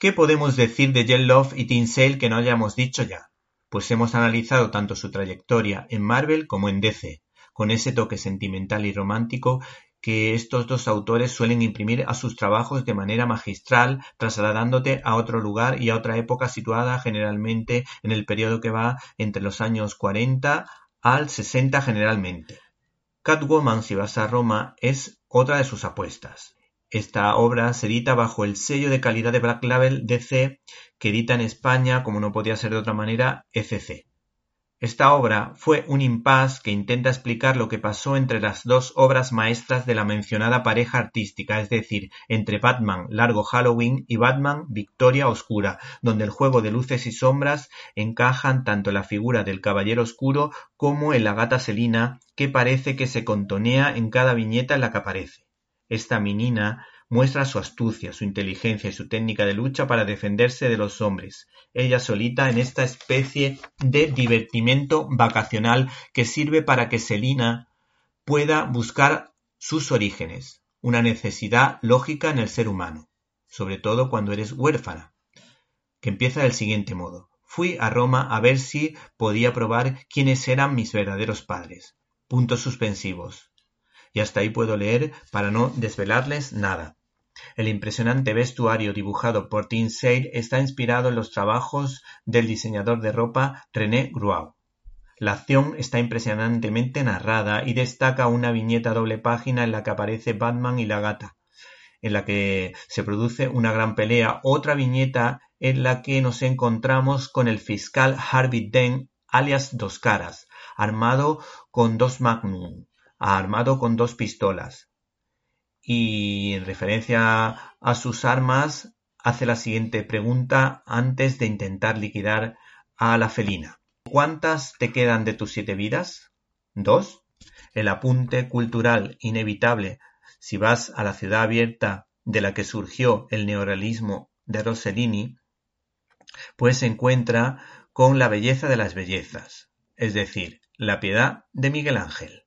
¿Qué podemos decir de Jet Love y Teen Sale que no hayamos dicho ya? Pues hemos analizado tanto su trayectoria en Marvel como en DC, con ese toque sentimental y romántico que estos dos autores suelen imprimir a sus trabajos de manera magistral, trasladándote a otro lugar y a otra época situada generalmente en el periodo que va entre los años 40 al 60 generalmente. Catwoman si vas a Roma es otra de sus apuestas. Esta obra se edita bajo el sello de calidad de Black Label DC que edita en España, como no podía ser de otra manera, ECC. Esta obra fue un impasse que intenta explicar lo que pasó entre las dos obras maestras de la mencionada pareja artística, es decir, entre Batman Largo Halloween y Batman Victoria Oscura, donde el juego de luces y sombras encajan tanto la figura del Caballero Oscuro como en la gata Selina, que parece que se contonea en cada viñeta en la que aparece. Esta menina muestra su astucia, su inteligencia y su técnica de lucha para defenderse de los hombres, ella solita en esta especie de divertimento vacacional que sirve para que Selina pueda buscar sus orígenes, una necesidad lógica en el ser humano, sobre todo cuando eres huérfana, que empieza del siguiente modo. Fui a Roma a ver si podía probar quiénes eran mis verdaderos padres. Puntos suspensivos. Y hasta ahí puedo leer para no desvelarles nada. El impresionante vestuario dibujado por Tim Sale está inspirado en los trabajos del diseñador de ropa René Gruau. La acción está impresionantemente narrada y destaca una viñeta doble página en la que aparece Batman y la gata, en la que se produce una gran pelea, otra viñeta en la que nos encontramos con el fiscal Harvey Dent, alias Dos Caras, armado con dos Magnum, armado con dos pistolas, y en referencia a sus armas hace la siguiente pregunta antes de intentar liquidar a la felina. ¿Cuántas te quedan de tus siete vidas? ¿Dos? El apunte cultural inevitable si vas a la ciudad abierta de la que surgió el neorealismo de Rossellini, pues se encuentra con la belleza de las bellezas, es decir, la piedad de Miguel Ángel.